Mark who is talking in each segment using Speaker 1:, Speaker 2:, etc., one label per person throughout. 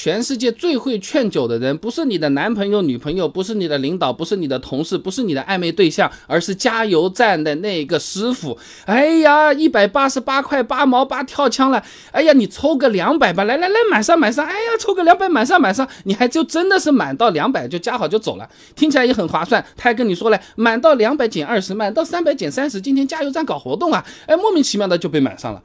Speaker 1: 全世界最会劝酒的人，不是你的男朋友、女朋友，不是你的领导，不是你的同事，不是你的暧昧对象，而是加油站的那个师傅。哎呀，一百八十八块八毛八跳枪了！哎呀，你抽个两百吧，来来来，满上满上！哎呀，抽个两百，满上满上！你还就真的是满到两百就加好就走了，听起来也很划算。他还跟你说了，满到两百减二十，满到三百减三十。今天加油站搞活动啊，哎，莫名其妙的就被满上了。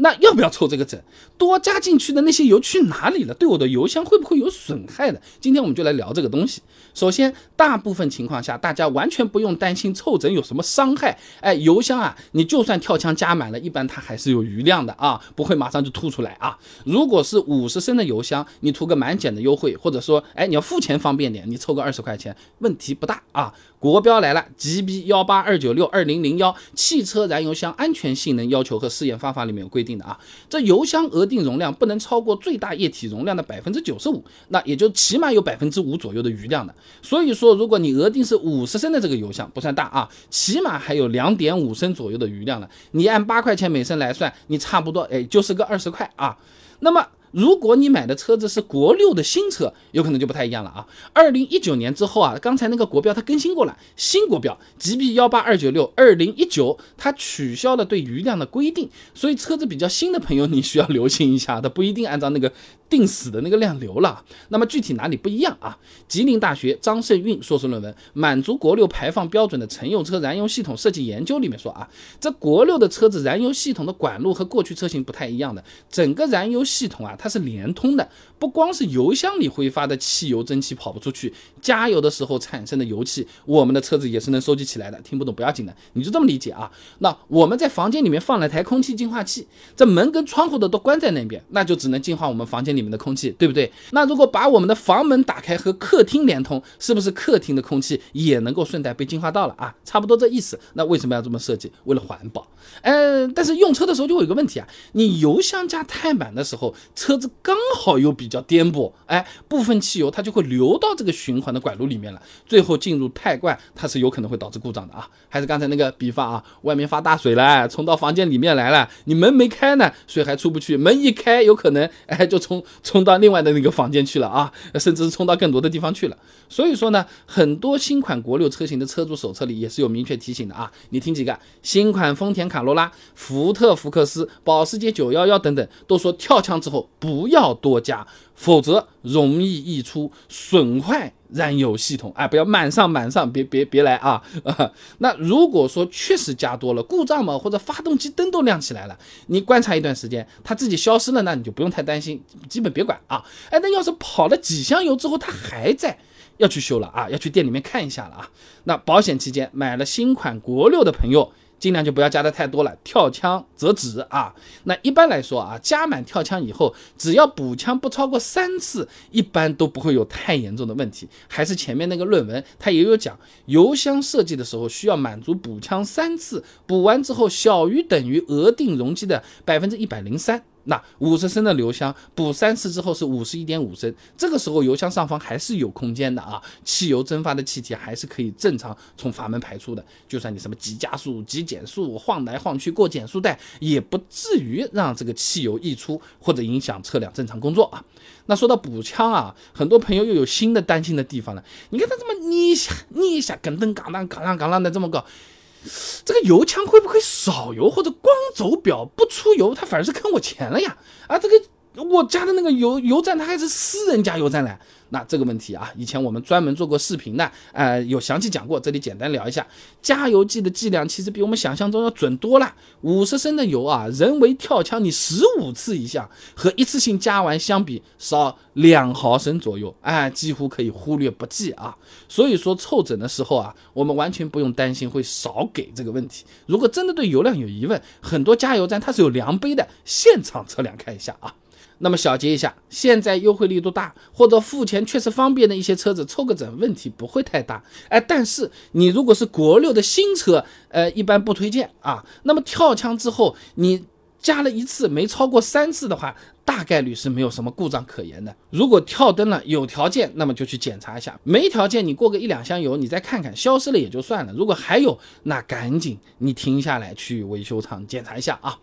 Speaker 1: 那要不要抽这个整？多加进去的那些油去哪里了？对我的油箱会不会有损害的？今天我们就来聊这个东西。首先，大部分情况下，大家完全不用担心凑整有什么伤害。哎，油箱啊，你就算跳枪加满了，一般它还是有余量的啊，不会马上就吐出来啊。如果是五十升的油箱，你图个满减的优惠，或者说，哎，你要付钱方便点，你凑个二十块钱，问题不大啊。国标来了，GB 幺八二九六二零零幺汽车燃油箱安全性能要求和试验方法里面有规定定的啊，这油箱额定容量不能超过最大液体容量的百分之九十五，那也就起码有百分之五左右的余量的。所以说，如果你额定是五十升的这个油箱，不算大啊，起码还有两点五升左右的余量了。你按八块钱每升来算，你差不多哎就是个二十块啊。那么。如果你买的车子是国六的新车，有可能就不太一样了啊。二零一九年之后啊，刚才那个国标它更新过了，新国标 GB 幺八二九六二零一九，它取消了对余量的规定，所以车子比较新的朋友你需要留心一下，它不一定按照那个。定死的那个量流了，那么具体哪里不一样啊？吉林大学张胜运硕士论文《满足国六排放标准的乘用车燃油系统设计研究》里面说啊，这国六的车子燃油系统的管路和过去车型不太一样的，整个燃油系统啊它是连通的，不光是油箱里挥发的汽油蒸汽跑不出去，加油的时候产生的油气，我们的车子也是能收集起来的。听不懂不要紧的，你就这么理解啊。那我们在房间里面放了台空气净化器，这门跟窗户的都关在那边，那就只能净化我们房间里。里面的空气对不对？那如果把我们的房门打开和客厅连通，是不是客厅的空气也能够顺带被净化到了啊？差不多这意思。那为什么要这么设计？为了环保。嗯，但是用车的时候就会有个问题啊，你油箱加太满的时候，车子刚好又比较颠簸，哎，部分汽油它就会流到这个循环的管路里面了，最后进入太罐，它是有可能会导致故障的啊。还是刚才那个比方啊，外面发大水了，冲到房间里面来了，你门没开呢，水还出不去，门一开，有可能哎就冲。冲到另外的那个房间去了啊，甚至是冲到更多的地方去了。所以说呢，很多新款国六车型的车主手册里也是有明确提醒的啊。你听几个，新款丰田卡罗拉、福特福克斯、保时捷911等等，都说跳枪之后不要多加，否则容易溢出，损坏。燃油系统，哎，不要满上满上，别别别来啊！啊 那如果说确实加多了，故障嘛，或者发动机灯都亮起来了，你观察一段时间，它自己消失了，那你就不用太担心，基本别管啊！哎，那要是跑了几箱油之后它还在，要去修了啊，要去店里面看一下了啊！那保险期间买了新款国六的朋友。尽量就不要加的太多了，跳枪则止啊。那一般来说啊，加满跳枪以后，只要补枪不超过三次，一般都不会有太严重的问题。还是前面那个论文，它也有讲，油箱设计的时候需要满足补枪三次，补完之后小于等于额定容积的百分之一百零三。那五十升的油箱补三次之后是五十一点五升，这个时候油箱上方还是有空间的啊，汽油蒸发的气体还是可以正常从阀门排出的，就算你什么急加速、急减速、晃来晃去过减速带，也不至于让这个汽油溢出或者影响车辆正常工作啊。那说到补枪啊，很多朋友又有新的担心的地方了，你看它这么捏一下捏一下，咯噔嘎啷嘎啷嘎啷的这么搞。这个油枪会不会少油或者光走表不出油，他反而是坑我钱了呀？啊，这个。我家的那个油油站，它还是私人加油站嘞。那这个问题啊，以前我们专门做过视频的，呃，有详细讲过。这里简单聊一下，加油剂的计量其实比我们想象中要准多了。五十升的油啊，人为跳枪你十五次以下，和一次性加完相比，少两毫升左右，哎，几乎可以忽略不计啊。所以说凑整的时候啊，我们完全不用担心会少给这个问题。如果真的对油量有疑问，很多加油站它是有量杯的，现场测量看一下啊。那么小结一下，现在优惠力度大，或者付钱确实方便的一些车子，凑个整问题不会太大。哎，但是你如果是国六的新车，呃，一般不推荐啊。那么跳枪之后，你加了一次没超过三次的话，大概率是没有什么故障可言的。如果跳灯了，有条件，那么就去检查一下；没条件，你过个一两箱油，你再看看，消失了也就算了。如果还有，那赶紧你停下来去维修厂检查一下啊。